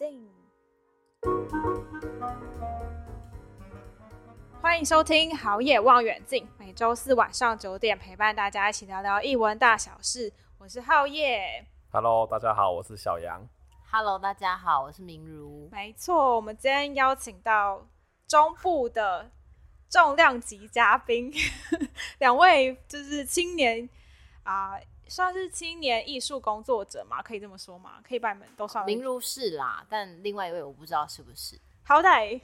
镜。欢迎收听《好野望远镜》，每周四晚上九点陪伴大家一起聊聊译文大小事。我是浩野。Hello，大家好，我是小杨。Hello，大家好，我是明如。没错，我们今天邀请到中部的重量级嘉宾，两位就是青年啊。呃算是青年艺术工作者嘛？可以这么说吗？可以把你们都算。明如是啦，但另外一位我不知道是不是。好歹，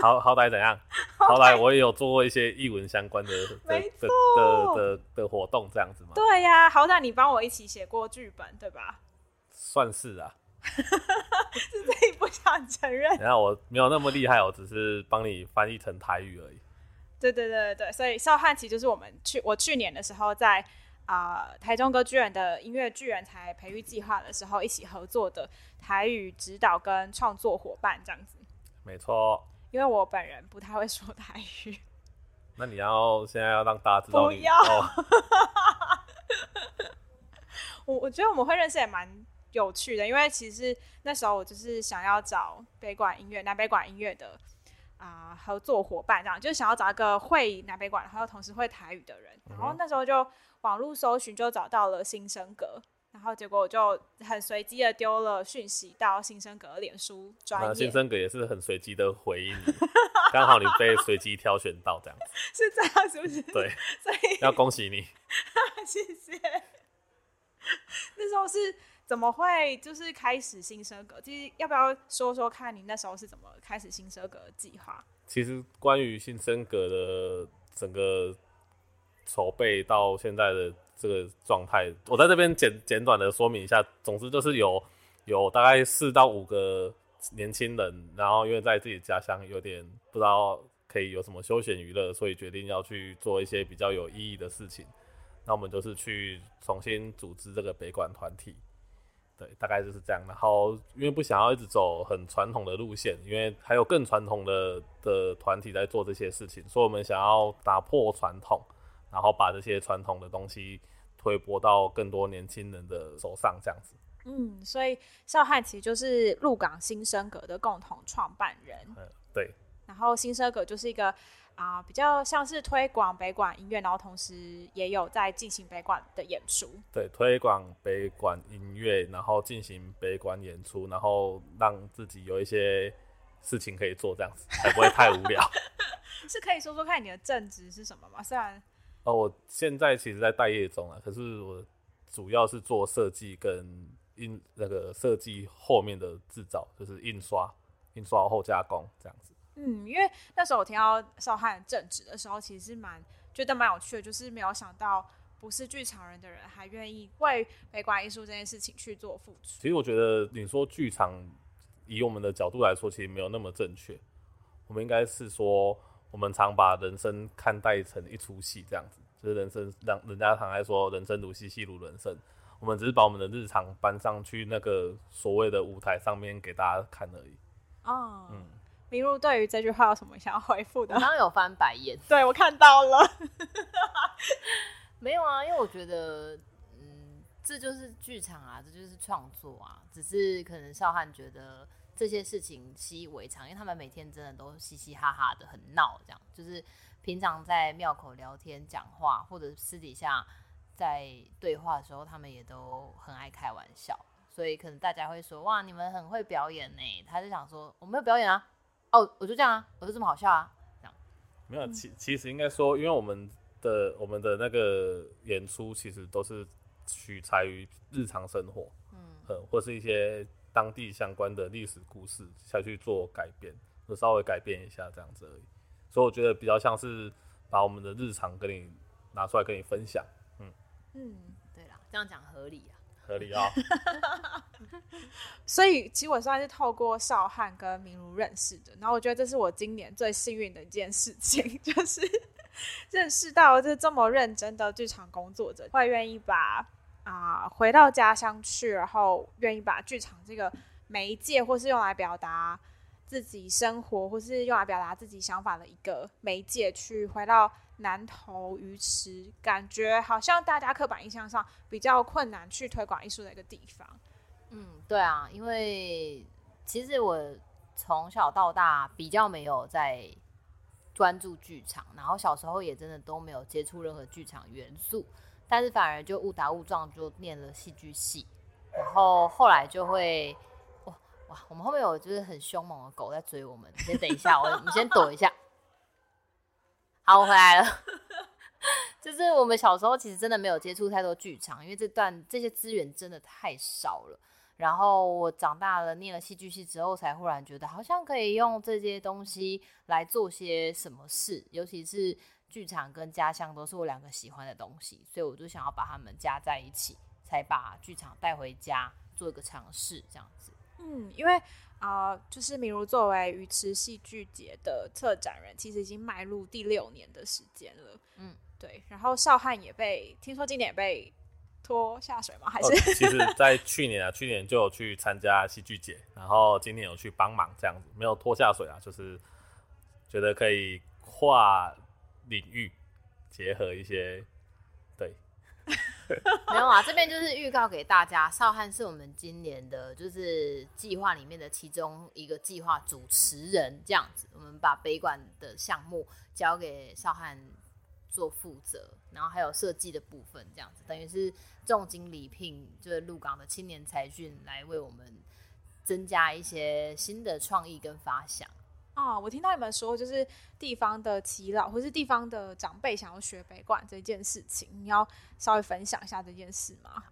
好好歹怎样？好歹我也有做过一些艺文相关的的的的的，的活动，这样子吗？对呀、啊，好歹你帮我一起写过剧本，对吧？算是啊，是自己不想承认。然后我没有那么厉害，我只是帮你翻译成台语而已。对对对对，所以邵汉奇就是我们去我去年的时候在。啊、呃，台中歌剧院的音乐剧人才培育计划的时候，一起合作的台语指导跟创作伙伴这样子。没错，因为我本人不太会说台语。那你要现在要让大家知道你？不要。哦、我我觉得我们会认识也蛮有趣的，因为其实那时候我就是想要找北管音乐、南北管音乐的啊、呃、合作伙伴，这样就是想要找一个会南北管，然后同时会台语的人。然后那时候就。网络搜寻就找到了新生阁，然后结果我就很随机的丢了讯息到新生阁脸书专业。新生阁也是很随机的回应你，刚好你被随机挑选到这样子，是这样是不是？对，所以要恭喜你，谢谢。那时候是怎么会就是开始新生阁？其实要不要说说看你那时候是怎么开始新生阁的计划？其实关于新生阁的整个。筹备到现在的这个状态，我在这边简简短的说明一下。总之就是有有大概四到五个年轻人，然后因为在自己家乡有点不知道可以有什么休闲娱乐，所以决定要去做一些比较有意义的事情。那我们就是去重新组织这个北管团体，对，大概就是这样。然后因为不想要一直走很传统的路线，因为还有更传统的的团体在做这些事情，所以我们想要打破传统。然后把这些传统的东西推播到更多年轻人的手上，这样子。嗯，所以少汉其实就是鹿港新生阁的共同创办人。嗯，对。然后新生阁就是一个啊、呃，比较像是推广北管音乐，然后同时也有在进行北管的演出。对，推广北管音乐，然后进行北管演出，然后让自己有一些事情可以做，这样子才不会太无聊。是可以说说看你的正职是什么吗？虽然。哦，我现在其实，在待业中啊，可是我主要是做设计跟印那个设计后面的制造，就是印刷、印刷后加工这样子。嗯，因为那时候我听到少汉正职的时候，其实蛮觉得蛮有趣的，就是没有想到不是剧场人的人还愿意为美管艺术这件事情去做付出。其实我觉得你说剧场，以我们的角度来说，其实没有那么正确。我们应该是说。我们常把人生看待成一出戏，这样子，就是人生让人家常爱说“人生如戏，戏如人生”。我们只是把我们的日常搬上去那个所谓的舞台上面给大家看而已。哦，嗯，明如对于这句话有什么想要回复的？我刚刚有翻白眼，对，我看到了。没有啊，因为我觉得，嗯，这就是剧场啊，这就是创作啊，只是可能少汉觉得。这些事情习以为常，因为他们每天真的都嘻嘻哈哈的，很闹，这样就是平常在庙口聊天讲话，或者私底下在对话的时候，他们也都很爱开玩笑，所以可能大家会说哇，你们很会表演呢。他就想说我没有表演啊，哦，我就这样啊，我就这么好笑啊，这样没有，其其实应该说，因为我们的我们的那个演出其实都是取材于日常生活，嗯，或是一些。当地相关的历史故事下去做改变，就稍微改变一下这样子而已。所以我觉得比较像是把我们的日常跟你拿出来跟你分享。嗯嗯，对啦，这样讲合理啊，合理啊。所以其实我算是透过少汉跟明如认识的，然后我觉得这是我今年最幸运的一件事情，就是认识到这这么认真的剧场工作者会愿意把。啊，回到家乡去，然后愿意把剧场这个媒介，或是用来表达自己生活，或是用来表达自己想法的一个媒介，去回到南投鱼池，感觉好像大家刻板印象上比较困难去推广艺术的一个地方。嗯，对啊，因为其实我从小到大比较没有在关注剧场，然后小时候也真的都没有接触任何剧场元素，但是反而就误打误撞就念了戏剧系，然后后来就会哇哇，我们后面有就是很凶猛的狗在追我们，先等一下，我你先躲一下。好，我回来了。就是我们小时候其实真的没有接触太多剧场，因为这段这些资源真的太少了。然后我长大了，念了戏剧系之后，才忽然觉得好像可以用这些东西来做些什么事。尤其是剧场跟家乡都是我两个喜欢的东西，所以我就想要把它们加在一起，才把剧场带回家做一个尝试，这样子。嗯，因为啊、呃，就是明如作为鱼池戏剧节的策展人，其实已经迈入第六年的时间了。嗯。对，然后少汉也被听说今年也被拖下水吗？还是、哦、其实，在去年啊，去年就有去参加戏剧节，然后今年有去帮忙这样子，没有拖下水啊，就是觉得可以跨领域结合一些，对，没有啊，这边就是预告给大家，少汉是我们今年的就是计划里面的其中一个计划主持人，这样子，我们把北管的项目交给少汉。做负责，然后还有设计的部分，这样子等于是重金礼聘，就是鹿港的青年才俊来为我们增加一些新的创意跟发想。啊、我听到你们说，就是地方的耆老或是地方的长辈想要学北管这件事情，你要稍微分享一下这件事吗？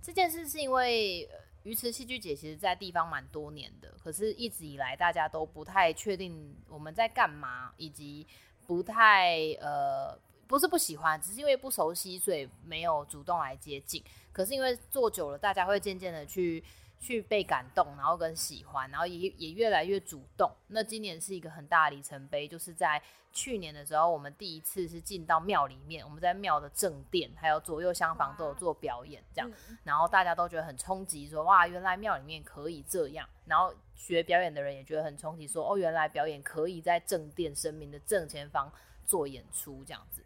这件事是因为鱼池戏剧节其实在地方蛮多年的，可是一直以来大家都不太确定我们在干嘛，以及不太呃。不是不喜欢，只是因为不熟悉，所以没有主动来接近。可是因为做久了，大家会渐渐的去去被感动，然后跟喜欢，然后也也越来越主动。那今年是一个很大的里程碑，就是在去年的时候，我们第一次是进到庙里面，我们在庙的正殿还有左右厢房都有做表演，这样，然后大家都觉得很冲击，说哇，原来庙里面可以这样。然后学表演的人也觉得很冲击，说哦，原来表演可以在正殿神明的正前方做演出这样子。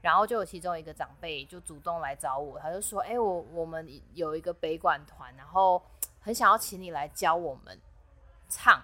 然后就有其中一个长辈就主动来找我，他就说：“哎、欸，我我们有一个北管团，然后很想要请你来教我们唱，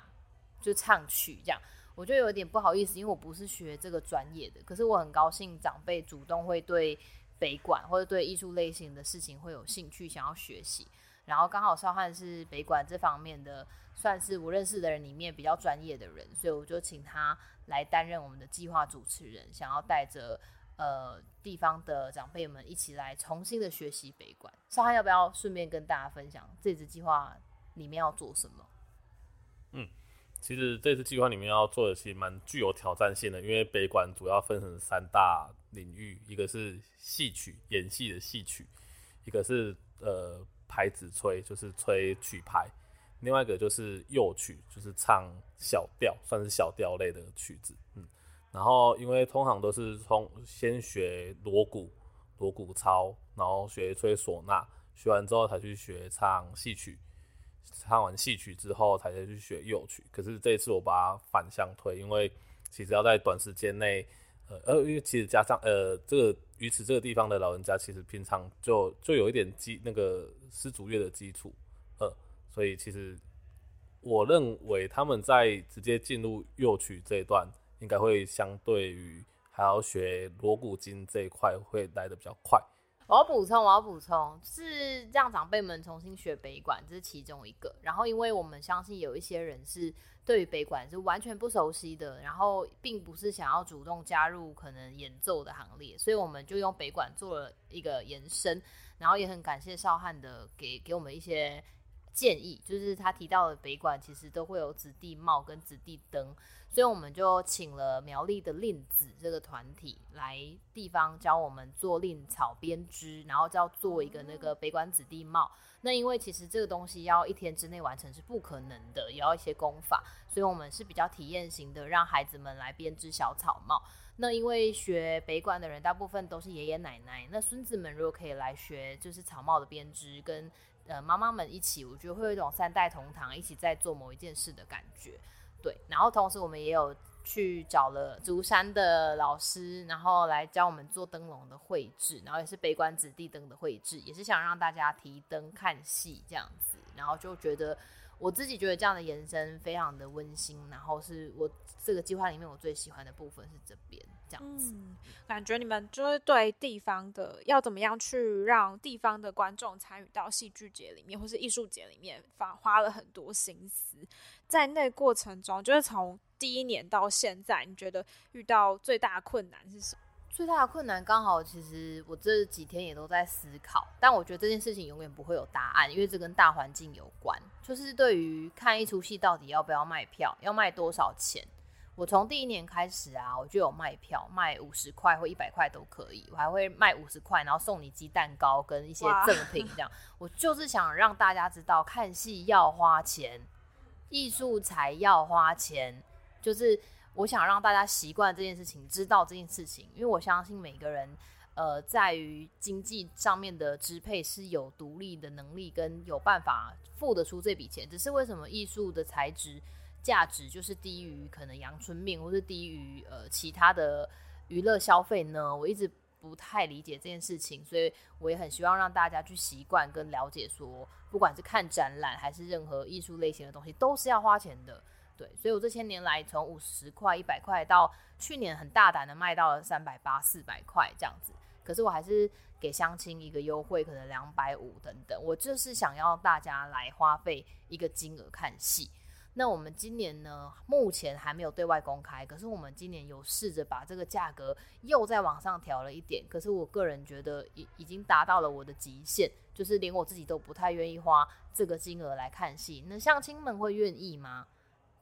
就唱曲这样。”我就有点不好意思，因为我不是学这个专业的。可是我很高兴长辈主动会对北管或者对艺术类型的事情会有兴趣，想要学习。然后刚好少汉是北管这方面的，算是我认识的人里面比较专业的人，所以我就请他来担任我们的计划主持人，想要带着。呃，地方的长辈们一起来重新的学习北管。少汉要不要顺便跟大家分享这次计划里面要做什么？嗯，其实这次计划里面要做的其实蛮具有挑战性的，因为北管主要分成三大领域，一个是戏曲，演戏的戏曲；一个是呃牌子吹，就是吹曲牌；另外一个就是幼曲，就是唱小调，算是小调类的曲子。嗯。然后，因为通常都是从先学锣鼓、锣鼓操，然后学吹唢呐，学完之后才去学唱戏曲，唱完戏曲之后才去学幼曲。可是这一次我把它反向推，因为其实要在短时间内，呃呃，因为其实加上呃这个鱼池这个地方的老人家，其实平常就就有一点基那个丝竹乐的基础，呃，所以其实我认为他们在直接进入幼曲这一段。应该会相对于还要学锣鼓经这一块会来的比较快。我要补充，我要补充，是让长辈们重新学北管，这是其中一个。然后，因为我们相信有一些人是对于北管是完全不熟悉的，然后并不是想要主动加入可能演奏的行列，所以我们就用北管做了一个延伸。然后也很感谢少汉的给给我们一些建议，就是他提到的北管其实都会有子弟帽跟子弟灯。所以我们就请了苗栗的令子这个团体来地方教我们做令草编织，然后就要做一个那个北管子弟帽。那因为其实这个东西要一天之内完成是不可能的，也要一些功法，所以我们是比较体验型的，让孩子们来编织小草帽。那因为学北管的人大部分都是爷爷奶奶，那孙子们如果可以来学，就是草帽的编织，跟呃妈妈们一起，我觉得会有一种三代同堂一起在做某一件事的感觉。对，然后同时我们也有去找了竹山的老师，然后来教我们做灯笼的绘制，然后也是北管子弟灯的绘制，也是想让大家提灯看戏这样子，然后就觉得我自己觉得这样的延伸非常的温馨，然后是我这个计划里面我最喜欢的部分是这边这样子。感觉你们就是对地方的要怎么样去让地方的观众参与到戏剧节里面或是艺术节里面，花花了很多心思。在那过程中，就是从第一年到现在，你觉得遇到最大困难是什么？最大的困难刚好，其实我这几天也都在思考，但我觉得这件事情永远不会有答案，因为这跟大环境有关。就是对于看一出戏到底要不要卖票，要卖多少钱，我从第一年开始啊，我就有卖票，卖五十块或一百块都可以，我还会卖五十块，然后送你鸡蛋糕跟一些赠品，这样。我就是想让大家知道，看戏要花钱，艺术才要花钱，就是。我想让大家习惯这件事情，知道这件事情，因为我相信每个人，呃，在于经济上面的支配是有独立的能力跟有办法付得出这笔钱。只是为什么艺术的材质价值就是低于可能阳春面，或是低于呃其他的娱乐消费呢？我一直不太理解这件事情，所以我也很希望让大家去习惯跟了解说，说不管是看展览还是任何艺术类型的东西，都是要花钱的。对，所以我这些年来从五十块、一百块到去年很大胆的卖到了三百八、四百块这样子。可是我还是给乡亲一个优惠，可能两百五等等。我就是想要大家来花费一个金额看戏。那我们今年呢，目前还没有对外公开，可是我们今年有试着把这个价格又再往上调了一点。可是我个人觉得已已经达到了我的极限，就是连我自己都不太愿意花这个金额来看戏。那乡亲们会愿意吗？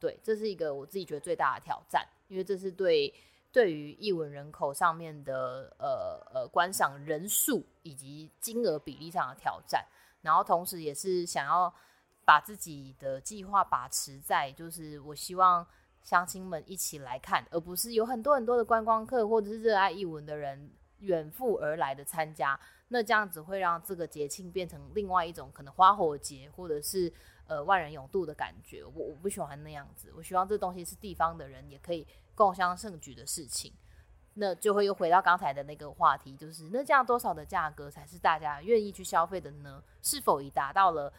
对，这是一个我自己觉得最大的挑战，因为这是对对于艺文人口上面的呃呃观赏人数以及金额比例上的挑战，然后同时也是想要把自己的计划把持在，就是我希望乡亲们一起来看，而不是有很多很多的观光客或者是热爱艺文的人远赴而来的参加，那这样子会让这个节庆变成另外一种可能花火节或者是。呃，万人涌渡的感觉，我我不喜欢那样子。我希望这东西是地方的人也可以共襄盛举的事情。那就会又回到刚才的那个话题，就是那这样多少的价格才是大家愿意去消费的呢？是否已达到了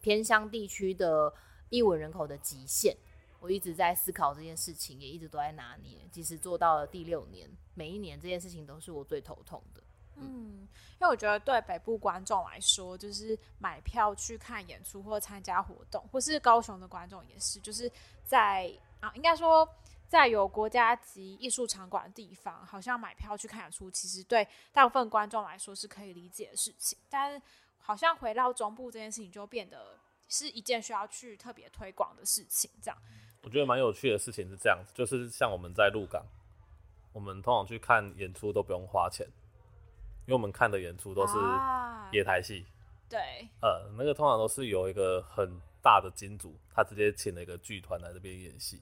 偏乡地区的艺文人口的极限？我一直在思考这件事情，也一直都在拿捏。即使做到了第六年，每一年这件事情都是我最头痛。嗯，因为我觉得对北部观众来说，就是买票去看演出或参加活动，或是高雄的观众也是，就是在啊，应该说在有国家级艺术场馆的地方，好像买票去看演出，其实对大部分观众来说是可以理解的事情。但是好像回到中部这件事情，就变得是一件需要去特别推广的事情。这样，我觉得蛮有趣的事情是这样子，就是像我们在鹿港，我们通常去看演出都不用花钱。因为我们看的演出都是野台戏，啊，对，呃，那个通常都是有一个很大的金主，他直接请了一个剧团来这边演戏，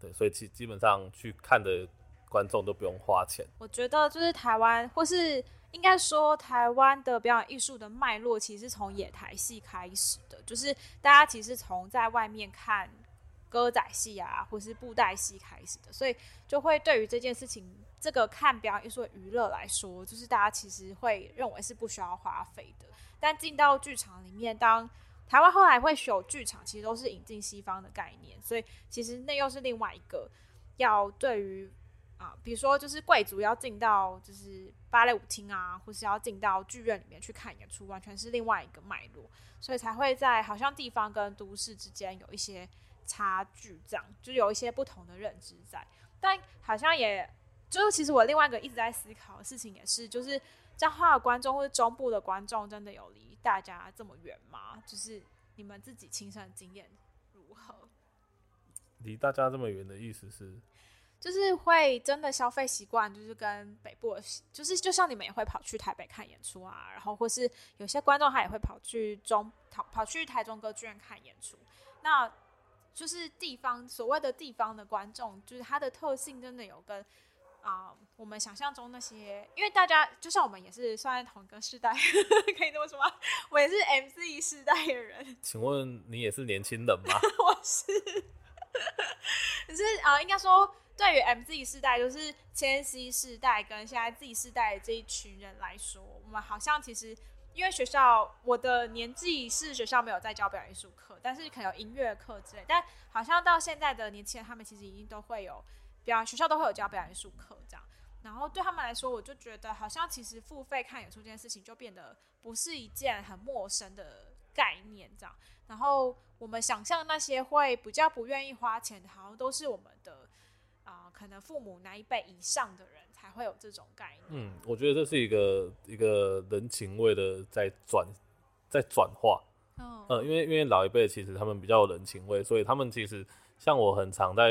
对，所以基基本上去看的观众都不用花钱。我觉得就是台湾，或是应该说台湾的表演艺术的脉络，其实是从野台戏开始的，就是大家其实从在外面看歌仔戏啊，或是布袋戏开始的，所以就会对于这件事情。这个看表演艺术娱乐来说，就是大家其实会认为是不需要花费的。但进到剧场里面，当台湾后来会有剧场，其实都是引进西方的概念，所以其实那又是另外一个要对于啊，比如说就是贵族要进到就是芭蕾舞厅啊，或是要进到剧院里面去看演出，完全是另外一个脉络，所以才会在好像地方跟都市之间有一些差距，这样就有一些不同的认知在，但好像也。就是其实我另外一个一直在思考的事情也是，就是彰化的观众或者中部的观众真的有离大家这么远吗？就是你们自己亲身的经验如何？离大家这么远的意思是，就是会真的消费习惯就是跟北部的，就是就像你们也会跑去台北看演出啊，然后或是有些观众他也会跑去中跑跑去台中歌剧院看演出，那就是地方所谓的地方的观众，就是它的特性真的有跟。啊、uh，我们想象中那些，因为大家就像我们也是算同一个世代，可以这么说吗？我也是 MZ 世代的人。请问你也是年轻人吗？我是。可是啊、呃，应该说，对于 MZ 世代，就是千禧世代跟现在 Z 世代的这一群人来说，我们好像其实因为学校我的年纪是学校没有在教表演艺术课，但是可能有音乐课之类。但好像到现在的年轻人，他们其实已经都会有表演，学校都会有教表演艺术课这样。然后对他们来说，我就觉得好像其实付费看演出这件事情就变得不是一件很陌生的概念这样。然后我们想象那些会比较不愿意花钱的，好像都是我们的啊、呃，可能父母那一辈以上的人。才会有这种概念。嗯，我觉得这是一个一个人情味的在转在转化。嗯、呃，因为因为老一辈其实他们比较有人情味，所以他们其实像我很常在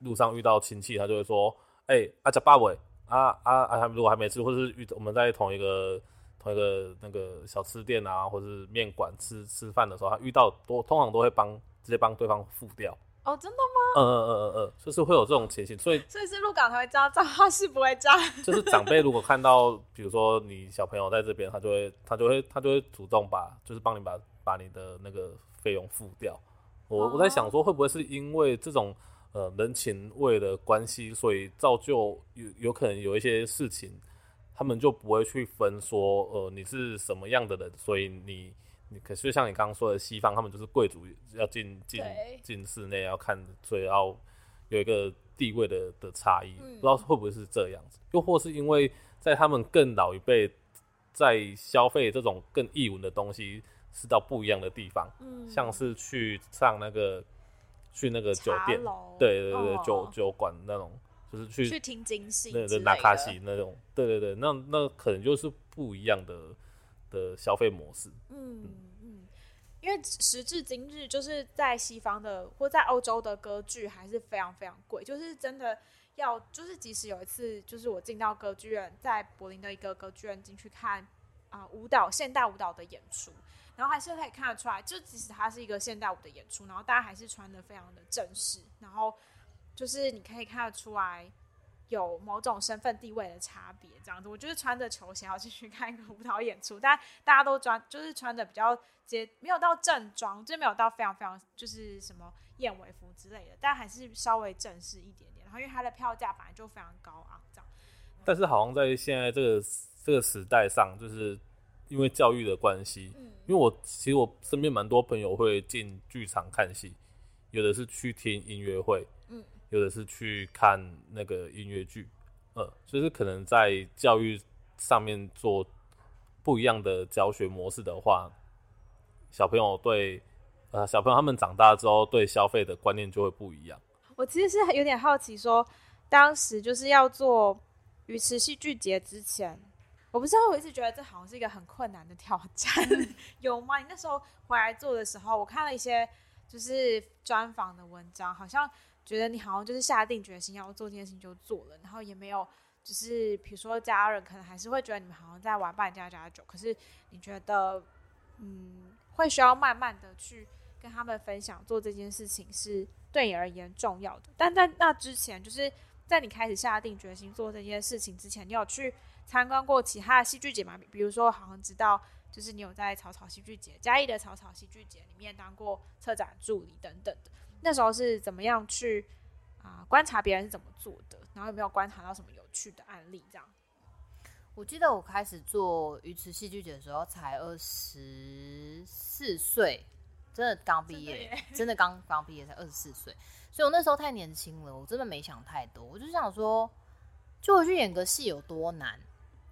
路上遇到亲戚，他就会说：“哎、欸，阿家爸伟，啊啊啊，他们如果还没吃，或者是遇我们在同一个同一个那个小吃店啊，或者是面馆吃吃饭的时候，他遇到多通常都会帮直接帮对方付掉。”哦，真的吗？嗯嗯嗯嗯嗯，就是会有这种情形，所以所以是鹿港才会这样，彰化市不会这样。就是长辈如果看到，比如说你小朋友在这边，他就会他就会他就会主动把，就是帮你把把你的那个费用付掉。我我在想说，会不会是因为这种呃人情味的关系，所以造就有有可能有一些事情，他们就不会去分说，呃，你是什么样的人，所以你。你可是像你刚刚说的，西方他们就是贵族要进进进室内要看，所以要有一个地位的的差异，嗯，不知道会不会是这样子？又或是因为在他们更老一辈在消费这种更异文的东西，是到不一样的地方，嗯，像是去上那个去那个酒店，对对对，酒酒馆那种，就是去去听金戏，那卡西那种，对对对，那那可能就是不一样的。的消费模式，嗯嗯，因为时至今日，就是在西方的或在欧洲的歌剧还是非常非常贵，就是真的要，就是即使有一次，就是我进到歌剧院，在柏林的一个歌剧院进去看啊、呃、舞蹈现代舞蹈的演出，然后还是可以看得出来，就即使它是一个现代舞的演出，然后大家还是穿得非常的正式，然后就是你可以看得出来。有某种身份地位的差别，这样子，我就是穿着球鞋要进去看一个舞蹈演出，但大家都穿，就是穿的比较接，没有到正装，就没有到非常非常就是什么燕尾服之类的，但还是稍微正式一点点。然后因为它的票价本来就非常高昂，这样。但是好像在现在这个这个时代上，就是因为教育的关系，嗯，因为我其实我身边蛮多朋友会进剧场看戏，有的是去听音乐会，嗯。有的是去看那个音乐剧，呃，就是可能在教育上面做不一样的教学模式的话，小朋友对，呃，小朋友他们长大之后对消费的观念就会不一样。我其实是有点好奇说，说当时就是要做鱼池戏剧节之前，我不知道，我一直觉得这好像是一个很困难的挑战，有吗？你那时候回来做的时候，我看了一些就是专访的文章，好像。觉得你好像就是下定决心要做这件事情就做了，然后也没有，就是比如说家人可能还是会觉得你们好像在玩扮家家酒，可是你觉得，嗯，会需要慢慢的去跟他们分享做这件事情是对你而言重要的。但在那之前，就是在你开始下定决心做这件事情之前，你有去参观过其他的戏剧节吗？比如说好像知道，就是你有在草草戏剧节、嘉义的草草戏剧节里面当过策展助理等等的。那时候是怎么样去啊、呃、观察别人是怎么做的，然后有没有观察到什么有趣的案例？这样，我记得我开始做鱼池戏剧节的时候才二十四岁，真的刚毕业，真的刚刚毕业才二十四岁，所以我那时候太年轻了，我真的没想太多，我就想说，就我去演个戏有多难，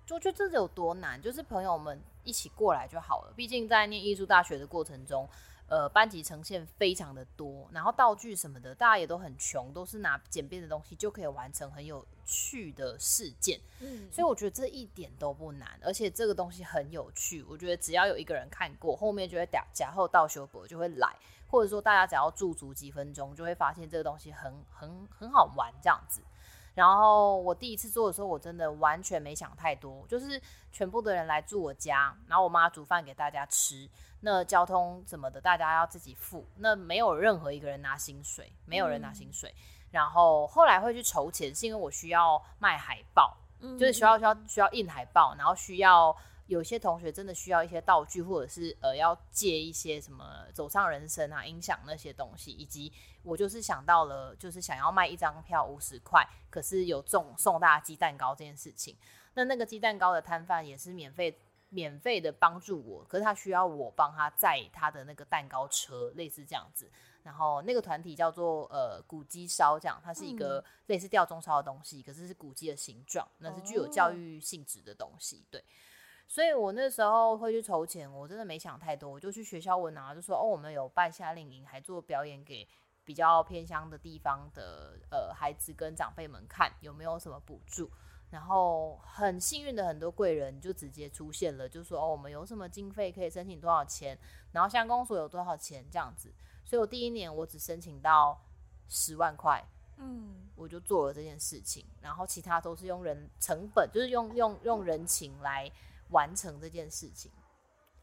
就觉得这有多难，就是朋友们一起过来就好了，毕竟在念艺术大学的过程中。呃，班级呈现非常的多，然后道具什么的，大家也都很穷，都是拿简便的东西就可以完成很有趣的事件。嗯，所以我觉得这一点都不难，而且这个东西很有趣。我觉得只要有一个人看过，后面就会打假后到修博就会来，或者说大家只要驻足几分钟，就会发现这个东西很很很好玩这样子。然后我第一次做的时候，我真的完全没想太多，就是全部的人来住我家，然后我妈煮饭给大家吃。那交通怎么的，大家要自己付。那没有任何一个人拿薪水，没有人拿薪水。嗯、然后后来会去筹钱，是因为我需要卖海报，嗯、就是需要需要需要印海报，然后需要有些同学真的需要一些道具，或者是呃要借一些什么走上人生啊、音响那些东西，以及我就是想到了，就是想要卖一张票五十块，可是有送送大家鸡蛋糕这件事情。那那个鸡蛋糕的摊贩也是免费。免费的帮助我，可是他需要我帮他载他的那个蛋糕车，类似这样子。然后那个团体叫做呃古鸡烧，这样，它是一个类似吊钟烧的东西，可是是古鸡的形状，那是具有教育性质的东西，对。所以我那时候会去筹钱，我真的没想太多，我就去学校问啊，就说哦，我们有办夏令营，还做表演给比较偏乡的地方的呃孩子跟长辈们看，有没有什么补助？然后很幸运的很多贵人就直接出现了，就说哦，我们有什么经费可以申请多少钱，然后乡公所有多少钱这样子。所以我第一年我只申请到十万块，嗯，我就做了这件事情，然后其他都是用人成本，就是用用用人情来完成这件事情。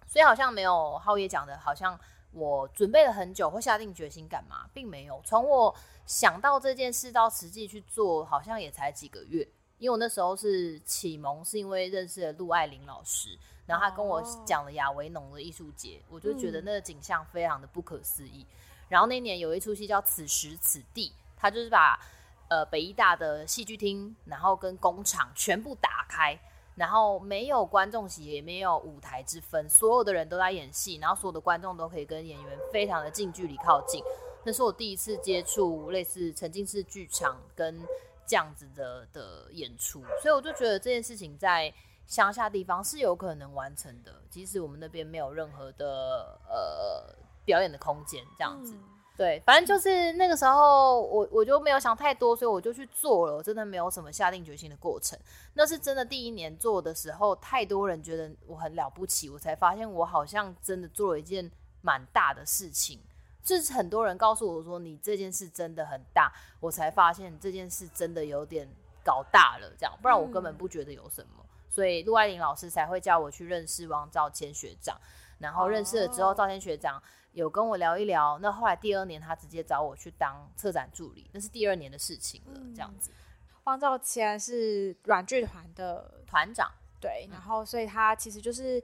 所以好像没有浩业讲的，好像我准备了很久，或下定决心干嘛，并没有。从我想到这件事到实际去做，好像也才几个月。因为我那时候是启蒙，是因为认识了陆爱玲老师。然后他跟我讲了亚维农的艺术节，我就觉得那个景象非常的不可思议。然后那年有一出戏叫《此时此地》，他就是把呃北医大的戏剧厅，然后跟工厂全部打开，然后没有观众席，也没有舞台之分，所有的人都在演戏，然后所有的观众都可以跟演员非常的近距离靠近。那是我第一次接触类似沉浸式剧场跟这样子的的演出，所以我就觉得这件事情在。乡下地方是有可能完成的，即使我们那边没有任何的呃表演的空间，这样子。对，反正就是那个时候我，我我就没有想太多，所以我就去做了，我真的没有什么下定决心的过程。那是真的第一年做的时候，太多人觉得我很了不起，我才发现我好像真的做了一件蛮大的事情。就是很多人告诉我说，你这件事真的很大，我才发现这件事真的有点搞大了，这样，不然我根本不觉得有什么。嗯所以陆爱玲老师才会叫我去认识王兆谦学长，然后认识了之后，赵天学长有跟我聊一聊。那后来第二年，他直接找我去当策展助理，那是第二年的事情了。这样子，汪兆谦是软剧团的团长，对，然后所以他其实就是。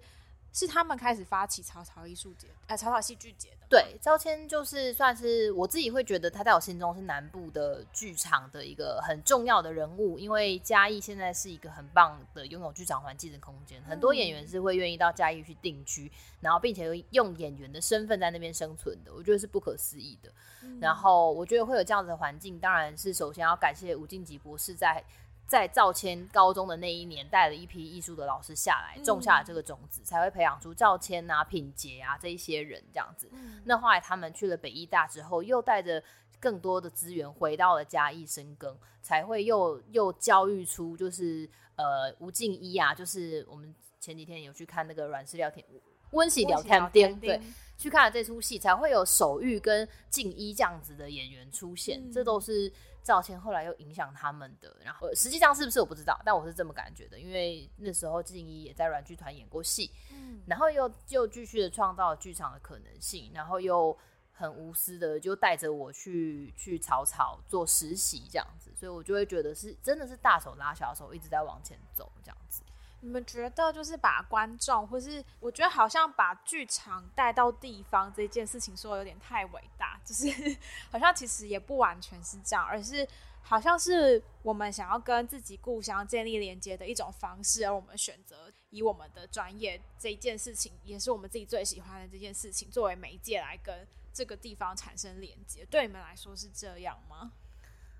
是他们开始发起草草艺术节，呃，草草戏剧节的。对，赵谦就是算是我自己会觉得他在我心中是南部的剧场的一个很重要的人物，因为嘉义现在是一个很棒的拥有剧场环境的空间，很多演员是会愿意到嘉义去定居，然后并且用演员的身份在那边生存的，我觉得是不可思议的。嗯、然后我觉得会有这样子的环境，当然是首先要感谢吴敬吉博士在。在赵谦高中的那一年，带了一批艺术的老师下来，种下了这个种子，嗯、才会培养出赵谦啊、品洁啊这一些人这样子。嗯、那后来他们去了北艺大之后，又带着更多的资源回到了嘉义深耕，才会又又教育出就是呃吴静一啊，就是我们前几天有去看那个阮氏聊天温习聊天店，对，去看了这出戏，才会有手玉跟静一这样子的演员出现，嗯、这都是。兆谦后来又影响他们的，然后实际上是不是我不知道，但我是这么感觉的，因为那时候静怡也在软剧团演过戏，嗯，然后又又继续的创造剧场的可能性，然后又很无私的就带着我去去草草做实习这样子，所以我就会觉得是真的是大手拉小手一直在往前走这样子。你们觉得就是把观众，或是我觉得好像把剧场带到地方这件事情说有点太伟大，就是好像其实也不完全是这样，而是好像是我们想要跟自己故乡建立连接的一种方式，而我们选择以我们的专业这一件事情，也是我们自己最喜欢的这件事情作为媒介来跟这个地方产生连接。对你们来说是这样吗？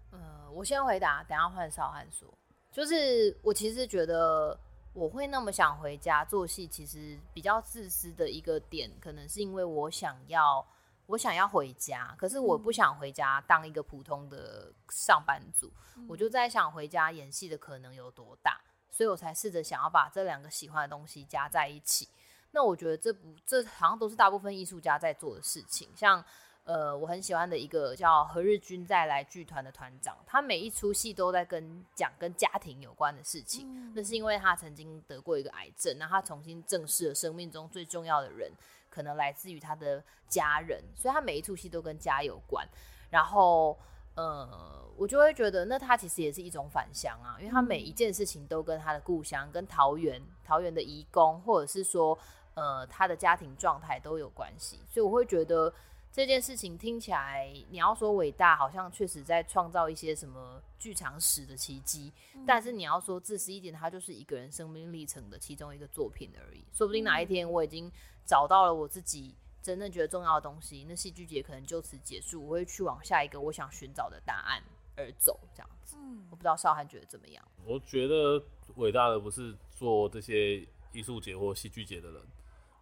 呃，我先回答，等下换少汉说。就是我其实觉得。我会那么想回家做戏，其实比较自私的一个点，可能是因为我想要，我想要回家，可是我不想回家当一个普通的上班族，嗯、我就在想回家演戏的可能有多大，所以我才试着想要把这两个喜欢的东西加在一起。那我觉得这不，这好像都是大部分艺术家在做的事情，像。呃，我很喜欢的一个叫何日君再来剧团的团长，他每一出戏都在跟讲跟家庭有关的事情。嗯、那是因为他曾经得过一个癌症，那他重新正视了生命中最重要的人，可能来自于他的家人，所以他每一出戏都跟家有关。然后，呃，我就会觉得，那他其实也是一种返乡啊，因为他每一件事情都跟他的故乡、跟桃园、桃园的移工，或者是说，呃，他的家庭状态都有关系，所以我会觉得。这件事情听起来，你要说伟大，好像确实在创造一些什么剧场史的奇迹。嗯、但是你要说自私一点，它就是一个人生命历程的其中一个作品而已。说不定哪一天我已经找到了我自己真正觉得重要的东西，那戏剧节可能就此结束，我会去往下一个我想寻找的答案而走。这样子，嗯、我不知道少涵觉得怎么样？我觉得伟大的不是做这些艺术节或戏剧节的人，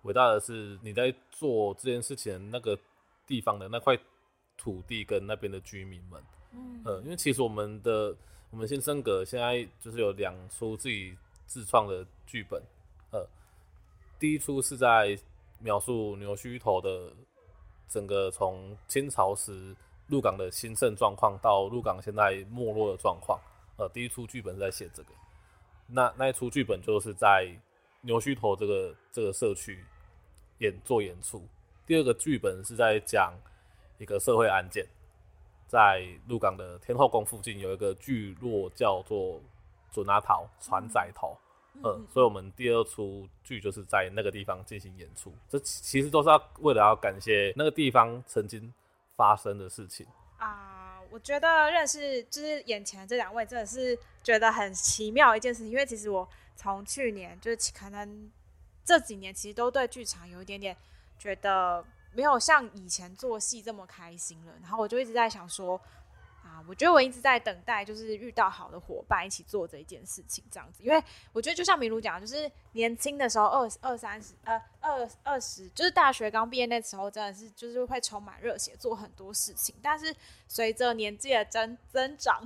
伟大的是你在做这件事情那个。地方的那块土地跟那边的居民们，嗯，呃，因为其实我们的我们新生阁现在就是有两出自己自创的剧本，呃，第一出是在描述牛须头的整个从清朝时鹿港的兴盛状况到鹿港现在没落的状况，呃，第一出剧本是在写这个，那那一出剧本就是在牛须头这个这个社区演做演出。第二个剧本是在讲一个社会案件，在鹿港的天后宫附近有一个聚落叫做准阿桃船仔头，嗯，嗯，所以我们第二出剧就是在那个地方进行演出。这其实都是要为了要感谢那个地方曾经发生的事情啊。我觉得认识就是眼前的这两位真的是觉得很奇妙一件事情，因为其实我从去年就是可能这几年其实都对剧场有一点点。觉得没有像以前做戏这么开心了，然后我就一直在想说，啊，我觉得我一直在等待，就是遇到好的伙伴一起做这一件事情，这样子。因为我觉得就像明如讲，就是年轻的时候，二二三十，呃，二二十，就是大学刚毕业那时候，真的是就是会充满热血，做很多事情。但是随着年纪的增增长，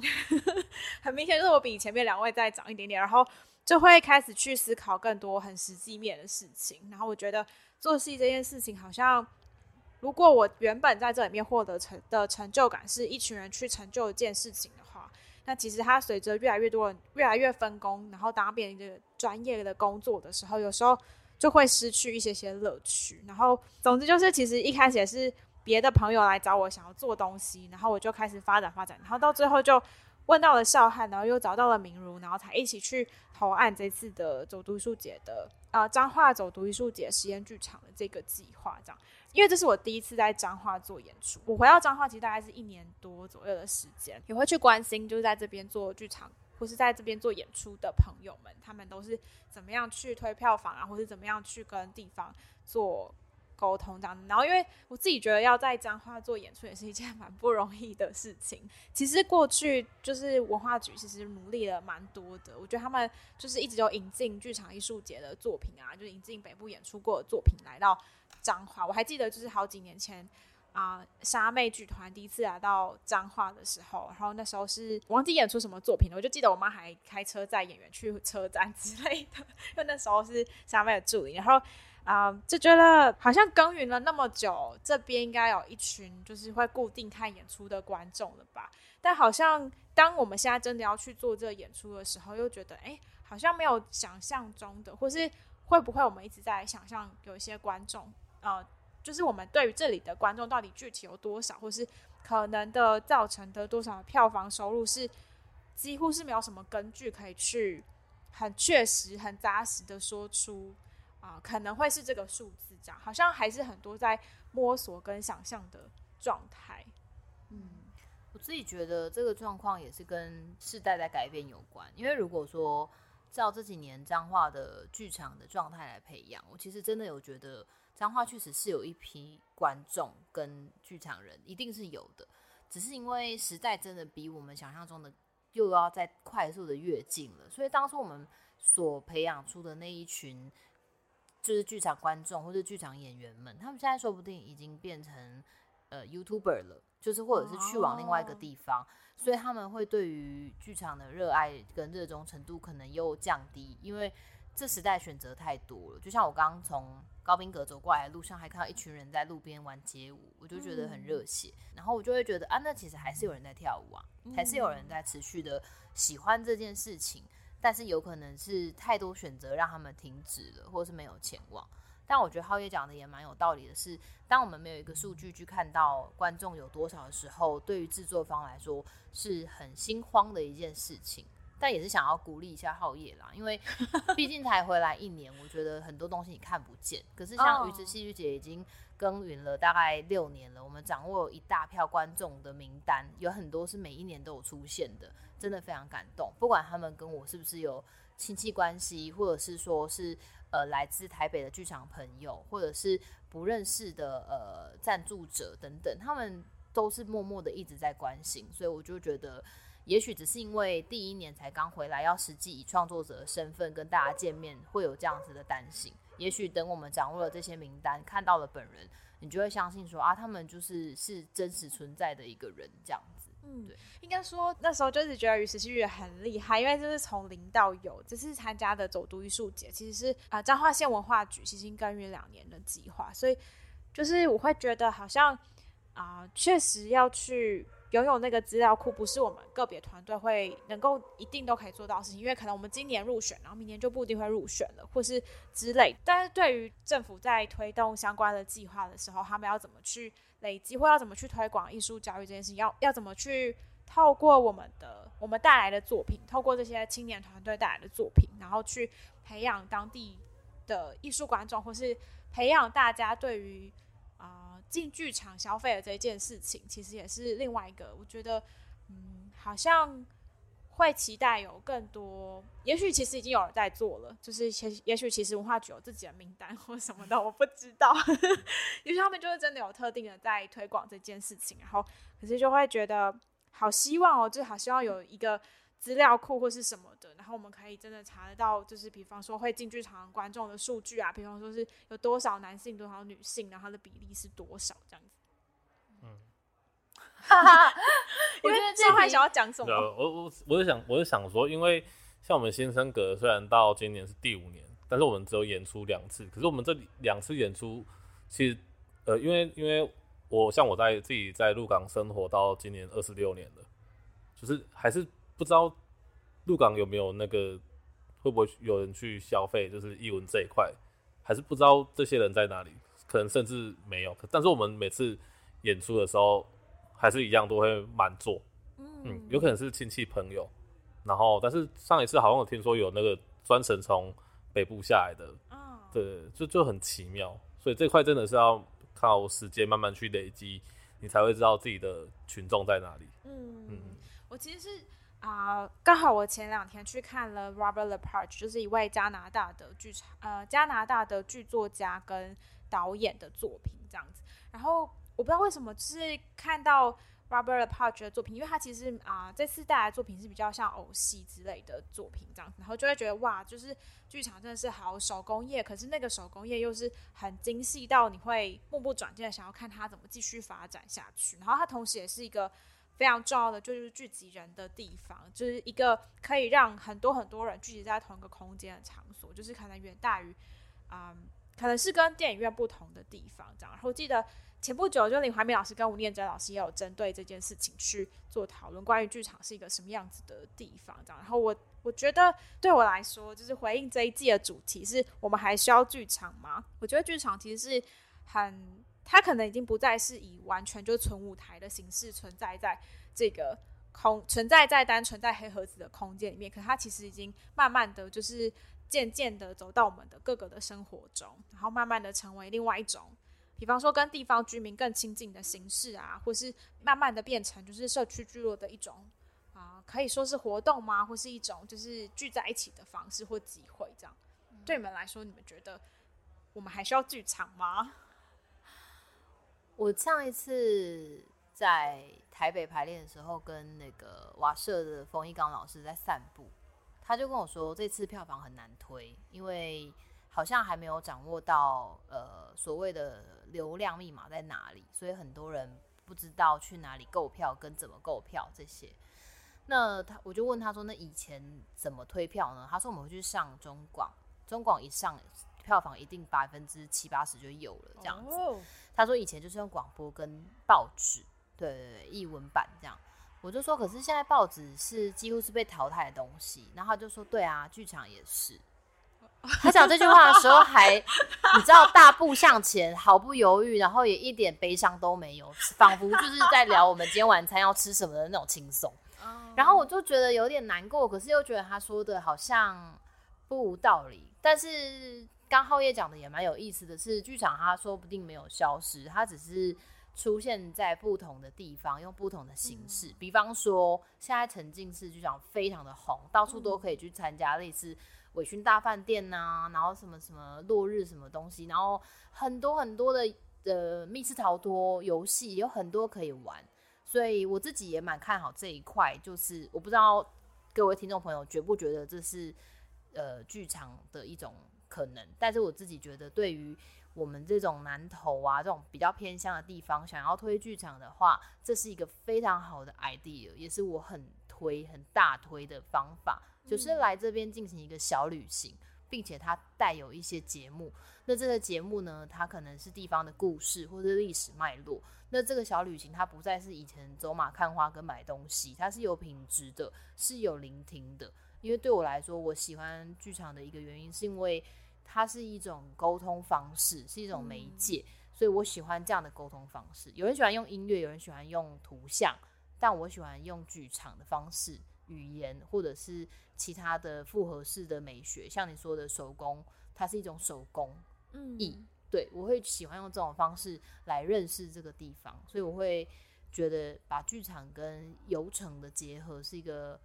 很明显就是我比前面两位再长一点点，然后就会开始去思考更多很实际面的事情，然后我觉得。做戏这件事情，好像如果我原本在这里面获得成的成就感是一群人去成就一件事情的话，那其实它随着越来越多人越来越分工，然后当它变成专业的工作的时候，有时候就会失去一些些乐趣。然后，总之就是，其实一开始也是别的朋友来找我想要做东西，然后我就开始发展发展，然后到最后就问到了笑汉，然后又找到了明如，然后才一起去投案这次的走读艺术节的。呃，彰化走读艺术节实验剧场的这个计划，这样，因为这是我第一次在彰化做演出。我回到彰化其实大概是一年多左右的时间，也会去关心，就是在这边做剧场或是在这边做演出的朋友们，他们都是怎么样去推票房啊，或是怎么样去跟地方做。沟通这样，然后因为我自己觉得要在彰化做演出也是一件蛮不容易的事情。其实过去就是文化局其实努力了蛮多的，我觉得他们就是一直有引进剧场艺术节的作品啊，就引进北部演出过的作品来到彰化。我还记得就是好几年前啊，莎妹剧团第一次来到彰化的时候，然后那时候是忘记演出什么作品了，我就记得我妈还开车载演员去车站之类的，因为那时候是莎妹的助理，然后。啊、就觉得好像耕耘了那么久，这边应该有一群就是会固定看演出的观众了吧？但好像当我们现在真的要去做这个演出的时候，又觉得哎、好像没有想象中的，或是会不会我们一直在想象有一些观众，呃，就是我们对于这里的观众到底具体有多少，或是可能的造成的多少票房收入，是几乎是没有什么根据可以去很确实、很扎实的说出。啊、可能会是这个数字这样，好像还是很多在摸索跟想象的状态。嗯，我自己觉得这个状况也是跟世代在改变有关。因为如果说照这几年彰化的剧场的状态来培养，我其实真的有觉得彰化确实是有一批观众跟剧场人，一定是有的。只是因为时代真的比我们想象中的又要再快速的跃进了，所以当初我们所培养出的那一群。就是剧场观众或者剧场演员们，他们现在说不定已经变成呃 YouTuber 了，就是或者是去往另外一个地方，所以他们会对于剧场的热爱跟热衷程度可能又降低，因为这时代选择太多了。就像我刚刚从高宾阁走过来的路上，还看到一群人在路边玩街舞，我就觉得很热血，然后我就会觉得啊，那其实还是有人在跳舞啊，还是有人在持续的喜欢这件事情。但是有可能是太多选择让他们停止了，或是没有前往。但我觉得浩月讲的也蛮有道理的是，当我们没有一个数据去看到观众有多少的时候，对于制作方来说是很心慌的一件事情。但也是想要鼓励一下浩业啦，因为 毕竟才回来一年，我觉得很多东西你看不见。可是像鱼池戏剧节已经耕耘了大概六年了，我们掌握一大票观众的名单，有很多是每一年都有出现的，真的非常感动。不管他们跟我是不是有亲戚关系，或者是说是呃来自台北的剧场朋友，或者是不认识的呃赞助者等等，他们都是默默的一直在关心，所以我就觉得。也许只是因为第一年才刚回来，要实际以创作者的身份跟大家见面，会有这样子的担心。也许等我们掌握了这些名单，看到了本人，你就会相信说啊，他们就是是真实存在的一个人这样子。嗯，对，应该说那时候就是觉得鱼池戏剧很厉害，因为就是从零到有，这次参加的走读艺术节，其实是啊彰化县文化局其实已经耕耘两年的计划，所以就是我会觉得好像啊，确实要去。拥有那个资料库不是我们个别团队会能够一定都可以做到的事情，因为可能我们今年入选，然后明年就不一定会入选了，或是之类。但是对于政府在推动相关的计划的时候，他们要怎么去累积，或要怎么去推广艺术教育这件事情，要要怎么去透过我们的我们带来的作品，透过这些青年团队带来的作品，然后去培养当地的艺术观众，或是培养大家对于。进剧场消费的这件事情，其实也是另外一个，我觉得，嗯，好像会期待有更多。也许其实已经有人在做了，就是也也许其实文化局有自己的名单 或什么的，我不知道。也许他们就是真的有特定的在推广这件事情，然后可是就会觉得好希望哦，就好希望有一个。资料库或是什么，后我们可以真的查得到，就是比方说会进剧场观众的数据啊，比方说是有多少男性、多少女性，然后它的比例是多少这样子。嗯，哈哈，因为这还想要讲什么？我我我就想，我就想说，因为像我们新生阁虽然到今年是第五年，但是我们只有演出两次，可是我们这两次演出，其实呃，因为因为我像我在自己在鹿港生活到今年二十六年了，就是还是。不知道鹿港有没有那个会不会有人去消费，就是艺文这一块，还是不知道这些人在哪里，可能甚至没有。但是我们每次演出的时候，还是一样都会满座。嗯，有可能是亲戚朋友。然后，但是上一次好像我听说有那个专程从北部下来的，对，就就很奇妙。所以这块真的是要靠时间慢慢去累积，你才会知道自己的群众在哪里。嗯嗯，我其实是。啊，刚、好我前两天去看了 Robert Lepage，就是一位加拿大的剧场，呃，加拿大的剧作家跟导演的作品这样子。然后我不知道为什么，就是看到 Robert Lepage 的作品，因为他其实啊、这次带来的作品是比较像偶戏之类的作品这样子，然后就会觉得哇，就是剧场真的是好手工业，可是那个手工业又是很精细到你会目不转睛的想要看它怎么继续发展下去。然后它同时也是一个。非常重要的就是聚集人的地方，就是一个可以让很多很多人聚集在同一个空间的场所，就是可能远大于，嗯，可能是跟电影院不同的地方这样。然后记得前不久，就林怀民老师跟吴念真老师也有针对这件事情去做讨论，关于剧场是一个什么样子的地方这样。然后我我觉得对我来说，就是回应这一季的主题是我们还需要剧场吗？我觉得剧场其实是很。它可能已经不再是以完全就纯舞台的形式存在在这个空，存在在单纯在黑盒子的空间里面，可它其实已经慢慢的就是渐渐的走到我们的各个的生活中，然后慢慢的成为另外一种，比方说跟地方居民更亲近的形式啊，或是慢慢的变成就是社区聚落的一种啊、呃，可以说是活动吗？或是一种就是聚在一起的方式或机会这样。嗯、对你们来说，你们觉得我们还需要剧场吗？我上一次在台北排练的时候，跟那个瓦舍的冯一刚老师在散步，他就跟我说，这次票房很难推，因为好像还没有掌握到呃所谓的流量密码在哪里，所以很多人不知道去哪里购票跟怎么购票这些。那他我就问他说，那以前怎么推票呢？他说我们会去上中广，中广一上。票房一定百分之七八十就有了，这样子。Oh. 他说以前就是用广播跟报纸，对对对，译文版这样。我就说，可是现在报纸是几乎是被淘汰的东西。然后他就说，对啊，剧场也是。他讲这句话的时候还，你知道大步向前，毫不犹豫，然后也一点悲伤都没有，仿佛就是在聊我们今天晚餐要吃什么的那种轻松。嗯，然后我就觉得有点难过，可是又觉得他说的好像不无道理。但是刚浩业讲的也蛮有意思的是，剧场它说不定没有消失，它只是出现在不同的地方，用不同的形式。嗯、比方说，现在沉浸式剧场非常的红，到处都可以去参加类似。微醺大饭店呐、啊，然后什么什么落日什么东西，然后很多很多的呃密室逃脱游戏，有很多可以玩，所以我自己也蛮看好这一块。就是我不知道各位听众朋友觉不觉得这是呃剧场的一种可能，但是我自己觉得，对于我们这种南投啊这种比较偏乡的地方，想要推剧场的话，这是一个非常好的 idea，也是我很推很大推的方法。就是来这边进行一个小旅行，并且它带有一些节目。那这个节目呢，它可能是地方的故事或者历史脉络。那这个小旅行，它不再是以前走马看花跟买东西，它是有品质的，是有聆听的。因为对我来说，我喜欢剧场的一个原因，是因为它是一种沟通方式，是一种媒介，嗯、所以我喜欢这样的沟通方式。有人喜欢用音乐，有人喜欢用图像，但我喜欢用剧场的方式。语言或者是其他的复合式的美学，像你说的手工，它是一种手工艺。嗯、对，我会喜欢用这种方式来认识这个地方，所以我会觉得把剧场跟游程的结合是一个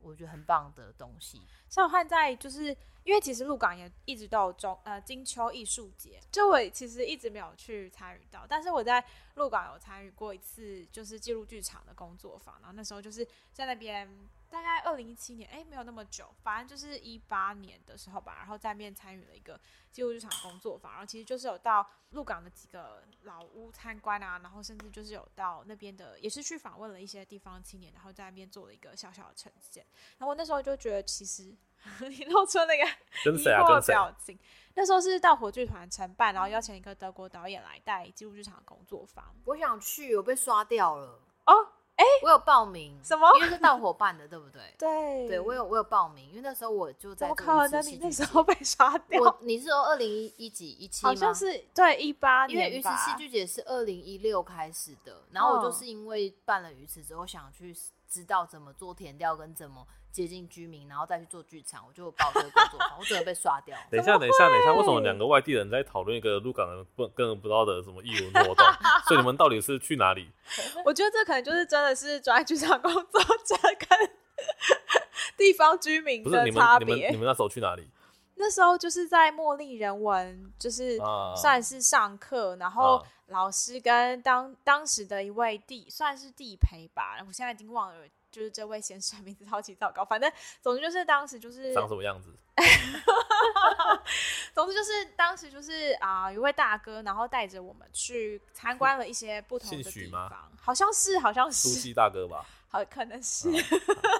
我觉得很棒的东西。像我在就是因为其实鹿港也一直都有中呃金秋艺术节，就我其实一直没有去参与到，但是我在鹿港有参与过一次，就是记录剧场的工作坊，然后那时候就是在那边。大概二零一七年，哎、欸，没有那么久，反正就是一八年的时候吧。然后在那边参与了一个记录剧场工作坊，然后其实就是有到鹿港的几个老屋参观啊，然后甚至就是有到那边的，也是去访问了一些地方青年，然后在那边做了一个小小的呈现。然后我那时候就觉得，其实 你露出那个疑惑的表情，那时候是到火炬团承办，然后邀请一个德国导演来带记录剧场的工作坊。我想去，我被刷掉了哦。哎，欸、我有报名，什么？因为是大伙办的，对不对？对，对我有我有报名，因为那时候我就在。我靠，那你那时候被刷掉？我你是说二零一几一七吗？好像是对一八年，因为鱼池戏剧节是二零一六开始的，然后我就是因为办了鱼池之后，想去知道怎么做填调跟怎么。接近居民，然后再去做剧场，我就报这个工作坊，我准备被刷掉。等一下，等一下，等一下，为什么两个外地人在讨论一个鹿港人不根本不知道的什么艺文活动？所以你们到底是去哪里？我觉得这可能就是真的是专业剧场工作者跟 地方居民的差别。你们你们你们那时候去哪里？那时候就是在茉莉人文，就是算是上课，啊、然后老师跟当当时的一位地算是地陪吧，我现在已经忘了。就是这位先生名字超级糟糕，反正总之就是当时就是长什么样子？总之就是当时就是啊、呃，一位大哥，然后带着我们去参观了一些不同的地方，好像是好像是苏西大哥吧？好，可能是。啊、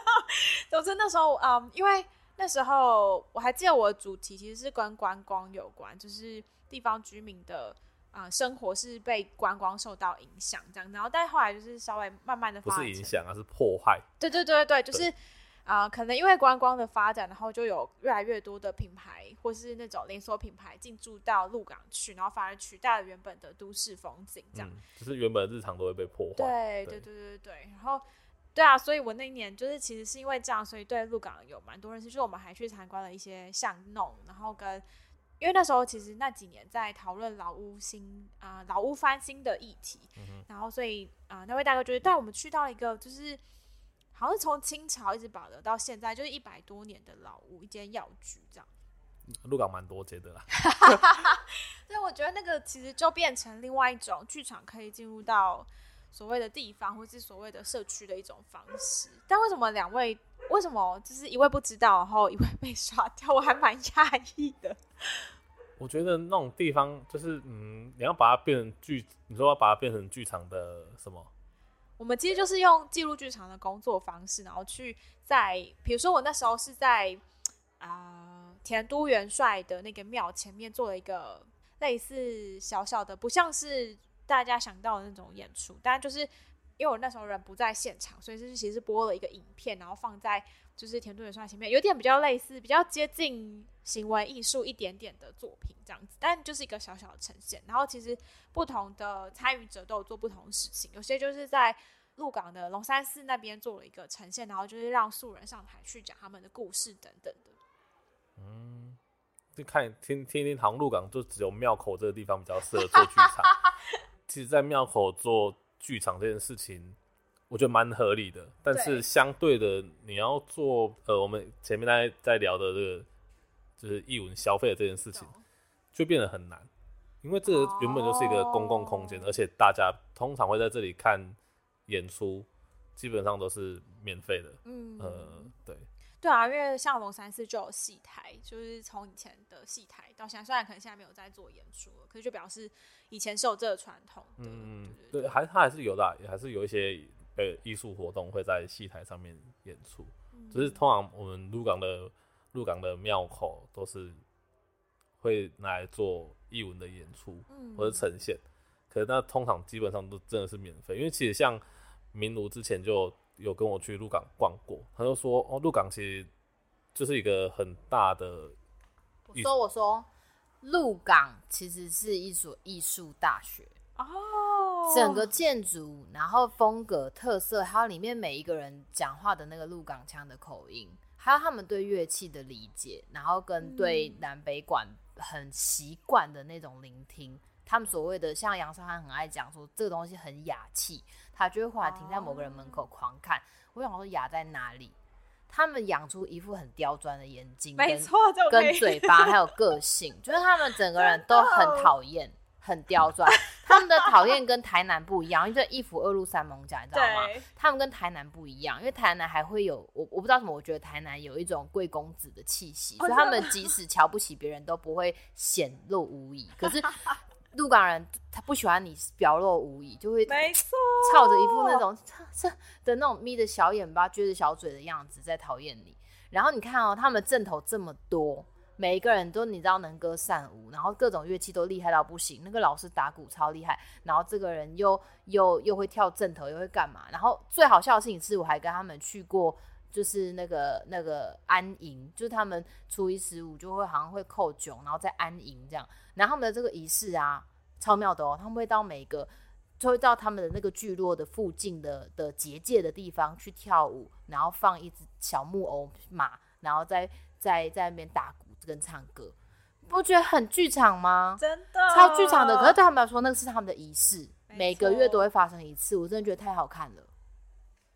总之那时候啊、呃，因为那时候我还记得我的主题其实是跟观光有关，就是地方居民的。啊、呃，生活是被观光受到影响，这样，然后但后来就是稍微慢慢的不是影响，而是破坏。对对对对，就是啊、呃，可能因为观光的发展，然后就有越来越多的品牌或是那种连锁品牌进驻到鹿港去，然后反而取代了原本的都市风景，这样，嗯、就是原本的日常都会被破坏。对对对对对，然后对啊，所以我那一年就是其实是因为这样，所以对鹿港有蛮多认识，就是我们还去参观了一些巷弄，然后跟。因为那时候其实那几年在讨论老屋新啊、呃、老屋翻新的议题，嗯、然后所以啊、呃、那位大哥觉得带我们去到了一个就是好像是从清朝一直保留到现在就是一百多年的老屋，一间药局这样。鹿港蛮多间的啦。所以我觉得那个其实就变成另外一种剧场可以进入到所谓的地方或是所谓的社区的一种方式。但为什么两位为什么就是一位不知道，然后一位 被刷掉？我还蛮讶异的。我觉得那种地方就是，嗯，你要把它变成剧，你说要把它变成剧场的什么？我们其实就是用记录剧场的工作方式，然后去在，比如说我那时候是在啊、呃、田都元帅的那个庙前面做了一个类似小小的，不像是大家想到的那种演出，但就是因为我那时候人不在现场，所以就是其实是播了一个影片，然后放在。就是田都元帅前面有点比较类似，比较接近行为艺术一点点的作品这样子，但就是一个小小的呈现。然后其实不同的参与者都有做不同的事情，有些就是在鹿港的龙山寺那边做了一个呈现，然后就是让素人上台去讲他们的故事等等的。嗯，就看听听听，好像鹿港就只有庙口这个地方比较适合做剧场。其实，在庙口做剧场这件事情，我觉得蛮合理的。但是相对的，你要做呃，我们前面在在聊的这个，就是艺文消费的这件事情，就变得很难。因为这个原本就是一个公共空间，而且大家通常会在这里看演出，基本上都是免费的。嗯，呃，对，对啊，因为像龙山寺就有戏台，就是从以前的戏台到现在，虽然可能现在没有在做演出了，可是就表示以前是有这个传统。嗯，对，还它还是有的，也还是有一些呃艺术活动会在戏台上面演出，只是通常我们鹿港的鹿港的庙口都是会拿来做。艺文的演出或者呈现，嗯、可是那通常基本上都真的是免费，因为其实像明炉之前就有跟我去鹿港逛过，他就说哦，鹿港其实就是一个很大的。我说我说，鹿港其实是一所艺术大学哦，整个建筑，然后风格特色，还有里面每一个人讲话的那个鹿港腔的口音，还有他们对乐器的理解，然后跟对南北管。很习惯的那种聆听，他们所谓的像杨少汉很爱讲说这个东西很雅气，他就会忽然停在某个人门口狂看。Oh. 我想说雅在哪里？他们养出一副很刁钻的眼睛，没错，跟嘴巴还有个性，就是他们整个人都很讨厌。很刁钻，他们的讨厌跟台南不一样，因为这一府二路三艋甲，你知道吗？他们跟台南不一样，因为台南还会有我我不知道什么，我觉得台南有一种贵公子的气息，哦、所以他们即使瞧不起别人都不会显露无遗。可是鹿港人他不喜欢你表露无遗，就会没错，操着一副那种 的那种眯着小眼巴、撅着小嘴的样子在讨厌你。然后你看哦，他们阵头这么多。每一个人都你知道能歌善舞，然后各种乐器都厉害到不行。那个老师打鼓超厉害，然后这个人又又又会跳阵头，又会干嘛？然后最好笑的事情是，我还跟他们去过，就是那个那个安营，就是他们初一十五就会好像会扣酒，然后再安营这样。然后他们的这个仪式啊，超妙的哦，他们会到每个，就会到他们的那个聚落的附近的的结界的地方去跳舞，然后放一只小木偶马，然后再在在那边打鼓。跟唱歌，不觉得很剧场吗？真的超剧场的。可是对他们来说，那个是他们的仪式，每个月都会发生一次。我真的觉得太好看了。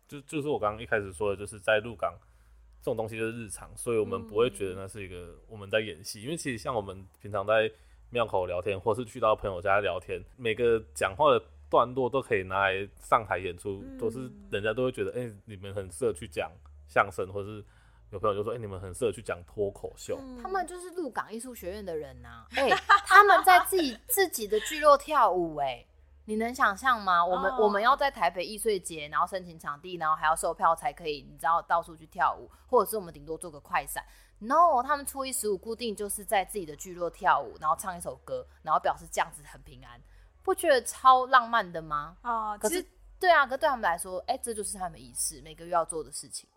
就就是我刚刚一开始说的，就是在鹿港这种东西就是日常，所以我们不会觉得那是一个我们在演戏。嗯、因为其实像我们平常在庙口聊天，或是去到朋友家聊天，每个讲话的段落都可以拿来上台演出，嗯、都是人家都会觉得，哎、欸，你们很适合去讲相声，或是。有朋友就说：“哎、欸，你们很适合去讲脱口秀。嗯”他们就是鹿港艺术学院的人呐、啊。哎、欸，他们在自己自己的聚落跳舞、欸，哎，你能想象吗？我们、oh. 我们要在台北易碎节，然后申请场地，然后还要售票才可以，你知道到处去跳舞，或者是我们顶多做个快闪。No，他们初一十五固定就是在自己的聚落跳舞，然后唱一首歌，然后表示这样子很平安，不觉得超浪漫的吗？啊，oh, 可是对啊，可对他们来说，哎、欸，这就是他们仪式，每个月要做的事情。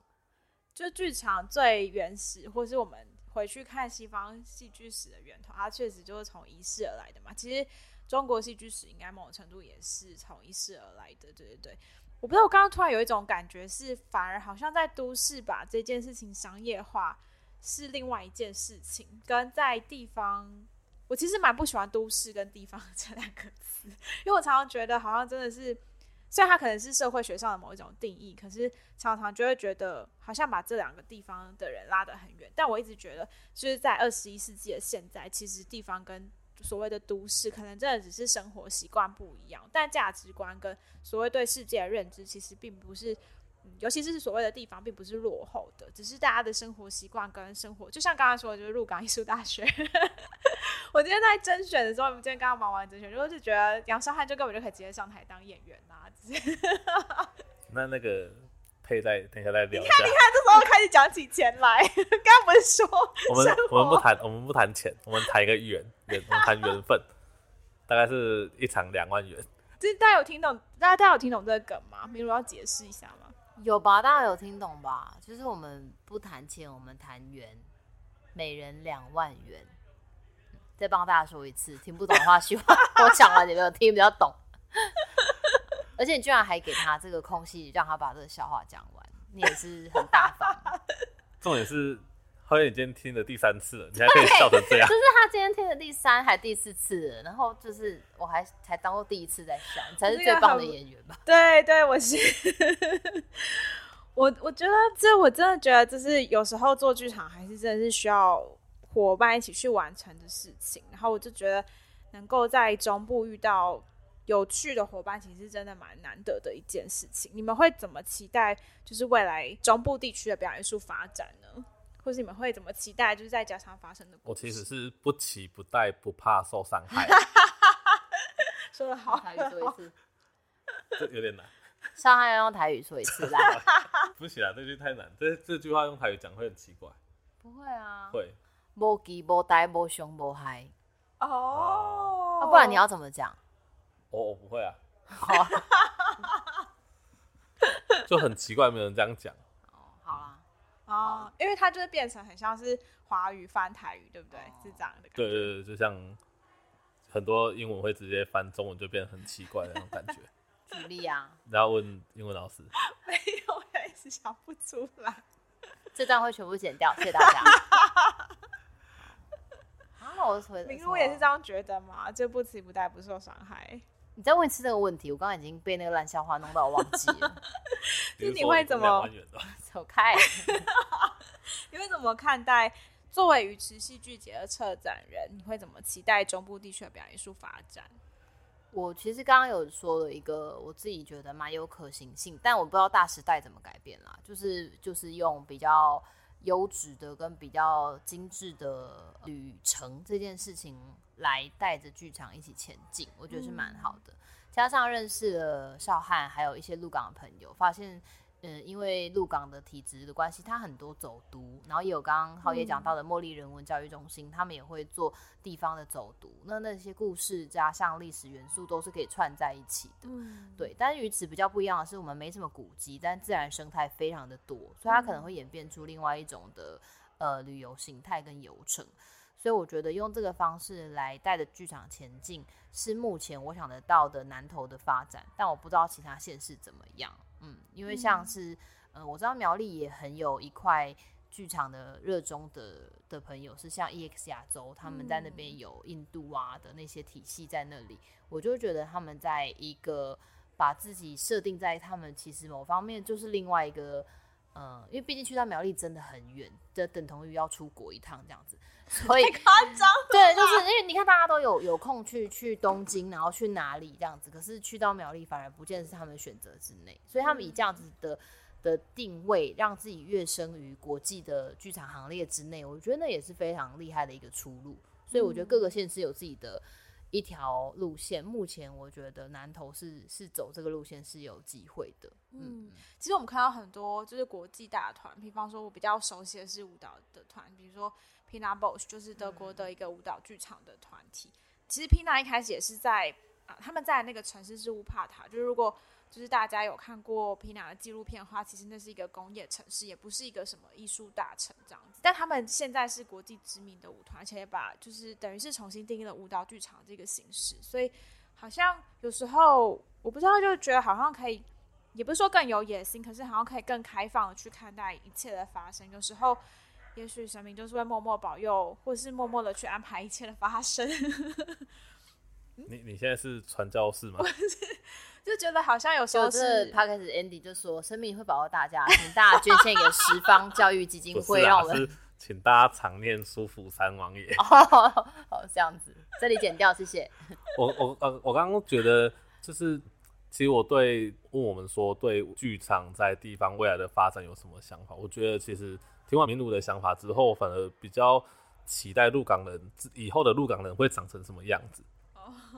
就剧场最原始，或是我们回去看西方戏剧史的源头，它确实就是从仪式而来的嘛。其实中国戏剧史应该某种程度也是从一世而来的。对对对，我不知道，我刚刚突然有一种感觉是，反而好像在都市把这件事情商业化是另外一件事情，跟在地方，我其实蛮不喜欢“都市”跟“地方”这两个词，因为我常常觉得好像真的是。虽然它可能是社会学上的某一种定义，可是常常就会觉得好像把这两个地方的人拉得很远。但我一直觉得，就是在二十一世纪的现在，其实地方跟所谓的都市，可能真的只是生活习惯不一样，但价值观跟所谓对世界的认知，其实并不是。尤其是所谓的地方，并不是落后的，只是大家的生活习惯跟生活，就像刚刚说的，就是鹿港艺术大学。我今天在甄选的时候，我们今天刚刚忙完甄选，就是觉得杨少汉就根本就可以直接上台当演员呐、啊。那那个配再等一下再聊。你看，你看，这时候开始讲起钱来。刚刚不是说我们我们不谈我们不谈钱，我们谈一个缘缘，我们谈缘分，大概是一场两万元。就是大家有听懂？大家大家有听懂这个梗吗？比如要解释一下吗？有吧，大家有听懂吧？就是我们不谈钱，我们谈缘，每人两万元。再帮大家说一次，听不懂的话，希望 我讲完你们有听比较懂。而且你居然还给他这个空隙，让他把这个笑话讲完，你也是很大方。重点是。好像已经听了第三次了，你还可以笑成这样。就是他今天听了第三还第四次了，然后就是我还才当过第一次在笑，你才是最棒的演员吧？对对，我是。我我觉得这我真的觉得，就是有时候做剧场还是真的是需要伙伴一起去完成的事情。然后我就觉得能够在中部遇到有趣的伙伴，其实真的蛮难得的一件事情。你们会怎么期待，就是未来中部地区的表演艺术发展呢？或是你们会怎么期待？就是在家常发生的故事。我其实是不期不待，不怕受伤害。说得好，台语说一次，这有点难。伤害要用台语说一次啦。不行啊，这句太难。这这句话用台语讲会很奇怪。不会啊。会。无期无待无伤无害。哦。那不然你要怎么讲？我我不会啊。就很奇怪，没有人这样讲。哦，因为它就是变成很像是华语翻台语，对不对？哦、是这样的感觉。对对对，就像很多英文会直接翻中文，就变得很奇怪的那种感觉。举例啊？然后问英文老师。没有，我一直想不出来。这段会全部剪掉，谢谢大家。啊，我回。明如也是这样觉得嘛？就不期不待，不受伤害。你再问一次这个问题，我刚刚已经被那个烂笑话弄到我忘记了。就你会怎么 走开？你会怎么看待作为鱼池戏剧节的策展人？你会怎么期待中部地区的表演艺术发展？我其实刚刚有说了一个，我自己觉得蛮有可行性，但我不知道大时代怎么改变啦。就是就是用比较优质的跟比较精致的旅程这件事情。来带着剧场一起前进，我觉得是蛮好的。嗯、加上认识了少汉，还有一些鹿港的朋友，发现，嗯，因为鹿港的体质的关系，它很多走读，然后也有刚刚浩爷讲到的茉莉人文教育中心，嗯、他们也会做地方的走读。那那些故事加上历史元素，都是可以串在一起的。嗯、对。但是与此比较不一样的是，我们没什么古迹，但自然生态非常的多，所以它可能会演变出另外一种的呃旅游形态跟游程。所以我觉得用这个方式来带着剧场前进，是目前我想得到的南投的发展，但我不知道其他县市怎么样。嗯，因为像是，嗯、呃，我知道苗栗也很有一块剧场的热衷的的朋友，是像 EX 亚洲，他们在那边有印度啊的那些体系在那里，我就觉得他们在一个把自己设定在他们其实某方面就是另外一个，嗯、呃，因为毕竟去到苗栗真的很远，就等同于要出国一趟这样子。所以夸张，对，就是因为你看大家都有有空去去东京，然后去哪里这样子，可是去到苗栗反而不见得是他们选择之内，所以他们以这样子的的定位，让自己跃升于国际的剧场行列之内，我觉得那也是非常厉害的一个出路。所以我觉得各个县市有自己的一条路线，目前我觉得南投是是走这个路线是有机会的。嗯，其实我们看到很多就是国际大团，比方说我比较熟悉的是舞蹈的团，比如说。Pina Bausch 就是德国的一个舞蹈剧场的团体。嗯、其实 Pina 一开始也是在啊，他们在那个城市是乌帕塔。就是如果就是大家有看过 Pina 的纪录片的话，其实那是一个工业城市，也不是一个什么艺术大城这样子。但他们现在是国际知名的舞团，而且也把就是等于是重新定义了舞蹈剧场这个形式。所以好像有时候我不知道，就觉得好像可以，也不是说更有野心，可是好像可以更开放的去看待一切的发生。有时候。也许神明就是会默默保佑，或是默默的去安排一切的发生。你你现在是传教士吗？就觉得好像有时候是他开始 Andy 就说生命会保佑大家，请大家捐献给十方教育基金会，让我们请大家常念苏福三王爷。哦，好，这样子，这里剪掉，谢谢。我我呃，我刚刚觉得就是，其实我对问我们说对剧场在地方未来的发展有什么想法？我觉得其实。听完明儒的想法之后，反而比较期待鹿港人以后的鹿港人会长成什么样子。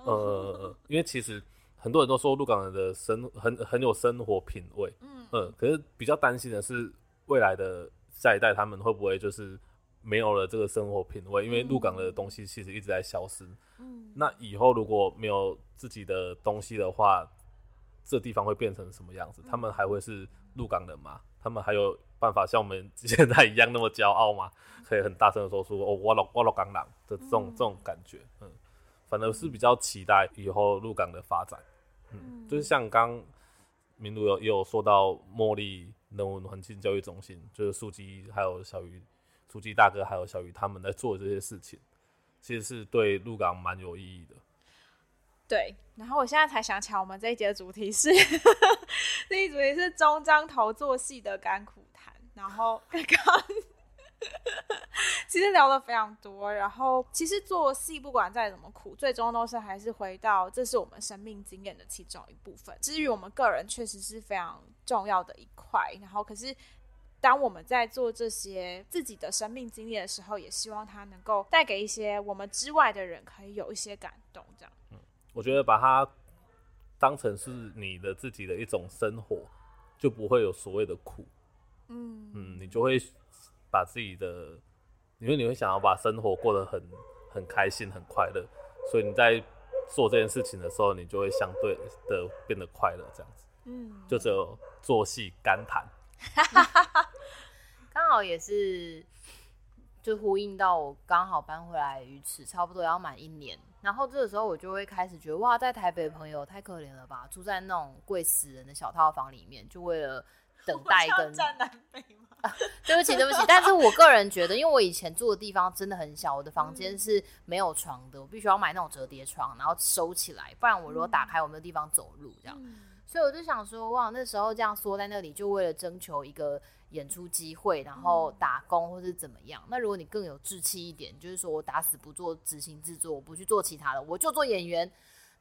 Oh. 呃，因为其实很多人都说鹿港人的生很很有生活品味，嗯、呃，可是比较担心的是未来的下一代他们会不会就是没有了这个生活品味，因为鹿港的东西其实一直在消失。嗯，那以后如果没有自己的东西的话，这地方会变成什么样子？他们还会是鹿港人吗？他们还有？办法像我们现在一样那么骄傲吗？可以很大声的说出“哦，我老我老港人”的这种这种感觉，嗯，反而是比较期待以后鹿港的发展。嗯，就是像刚明如有也有说到茉莉人文环境教育中心，就是素姬还有小鱼，素姬大哥还有小鱼他们在做这些事情，其实是对鹿港蛮有意义的。对，然后我现在才想起来，我们这一节的主题是，这一主题是中章头做戏的甘苦谈。然后刚 刚其实聊了非常多，然后其实做戏不管再怎么苦，最终都是还是回到这是我们生命经验的其中一部分。至于我们个人，确实是非常重要的一块。然后可是当我们在做这些自己的生命经历的时候，也希望它能够带给一些我们之外的人可以有一些感动，这样。嗯我觉得把它当成是你的自己的一种生活，就不会有所谓的苦。嗯嗯，你就会把自己的，因为你会想要把生活过得很很开心、很快乐，所以你在做这件事情的时候，你就会相对的变得快乐，这样子。嗯，就只有做戏干谈。刚好也是，就呼应到我刚好搬回来鱼池，差不多要满一年。然后这个时候我就会开始觉得，哇，在台北的朋友太可怜了吧，住在那种贵死人的小套房里面，就为了等待跟站南北吗？对不起，对不起。但是我个人觉得，因为我以前住的地方真的很小，我的房间是没有床的，我必须要买那种折叠床，然后收起来，不然我如果打开，我没有地方走路这样。所以我就想说，哇，那时候这样缩在那里，就为了征求一个。演出机会，然后打工或是怎么样？嗯、那如果你更有志气一点，就是说我打死不做执行制作，我不去做其他的，我就做演员，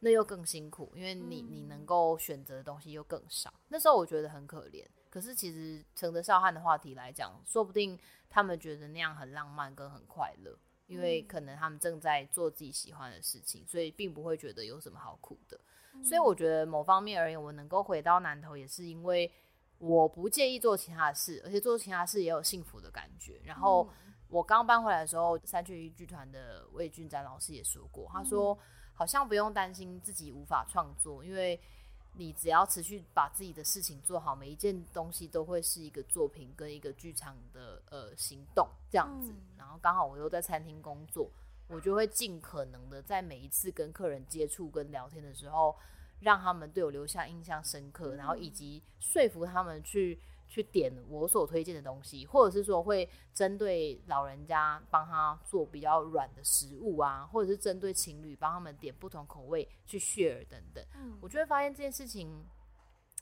那又更辛苦，因为你你能够选择的东西又更少。那时候我觉得很可怜。可是其实乘着少汉的话题来讲，说不定他们觉得那样很浪漫跟很快乐，因为可能他们正在做自己喜欢的事情，所以并不会觉得有什么好苦的。所以我觉得某方面而言，我能够回到南投，也是因为。我不介意做其他的事，而且做其他事也有幸福的感觉。然后我刚搬回来的时候，三缺一剧团的魏俊展老师也说过，他说好像不用担心自己无法创作，因为你只要持续把自己的事情做好，每一件东西都会是一个作品跟一个剧场的呃行动这样子。然后刚好我又在餐厅工作，我就会尽可能的在每一次跟客人接触跟聊天的时候。让他们对我留下印象深刻，然后以及说服他们去去点我所推荐的东西，或者是说会针对老人家帮他做比较软的食物啊，或者是针对情侣帮他们点不同口味去 share 等等。嗯，我就会发现这件事情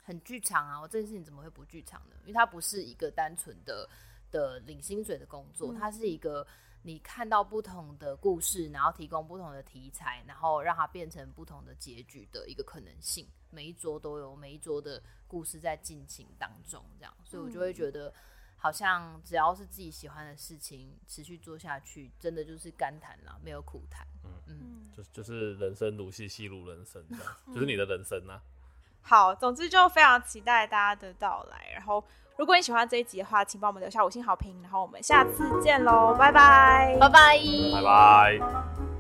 很剧场啊！我这件事情怎么会不剧场呢？因为它不是一个单纯的的领薪水的工作，它是一个。你看到不同的故事，然后提供不同的题材，然后让它变成不同的结局的一个可能性。每一桌都有每一桌的故事在进行当中，这样，所以我就会觉得，好像只要是自己喜欢的事情，持续做下去，真的就是甘谈了，没有苦谈。嗯嗯，就就是人生如戏，戏如人生，这样，就是你的人生啊。好，总之就非常期待大家的到来，然后。如果你喜欢这一集的话，请帮我们留下五星好评，然后我们下次见喽，拜拜，拜拜，拜拜。